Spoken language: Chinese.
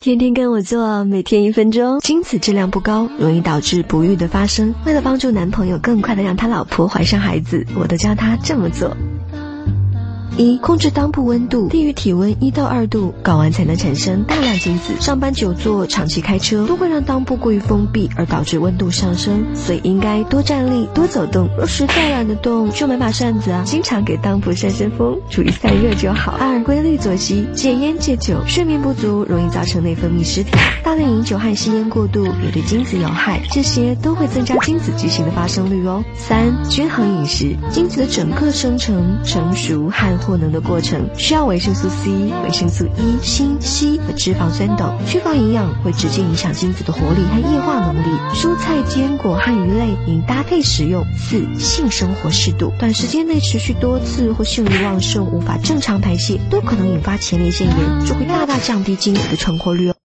天天跟我做，每天一分钟。精子质量不高，容易导致不育的发生。为了帮助男朋友更快的让他老婆怀上孩子，我都教他这么做。一、控制裆部温度低于体温一到二度，睾丸才能产生大量精子。上班久坐、长期开车都会让裆部过于封闭，而导致温度上升，所以应该多站立、多走动。若实在懒得动，就买把扇子啊，经常给裆部扇扇风，注意散热就好。二、规律作息，戒烟戒酒，睡眠不足容易造成内分泌失调。大量饮酒和吸烟过度也对精子有害，这些都会增加精子畸形的发生率哦。三、均衡饮食，精子的整个生成、成熟和获能的过程需要维生素 C、维生素 E、锌、硒和脂肪酸等，缺乏营养会直接影响精子的活力和液化能力。蔬菜、坚果和鱼类应搭配食用。四、性生活适度，短时间内持续多次或性欲旺盛，无法正常排泄，都可能引发前列腺炎，就会大大降低精子的成活率哦。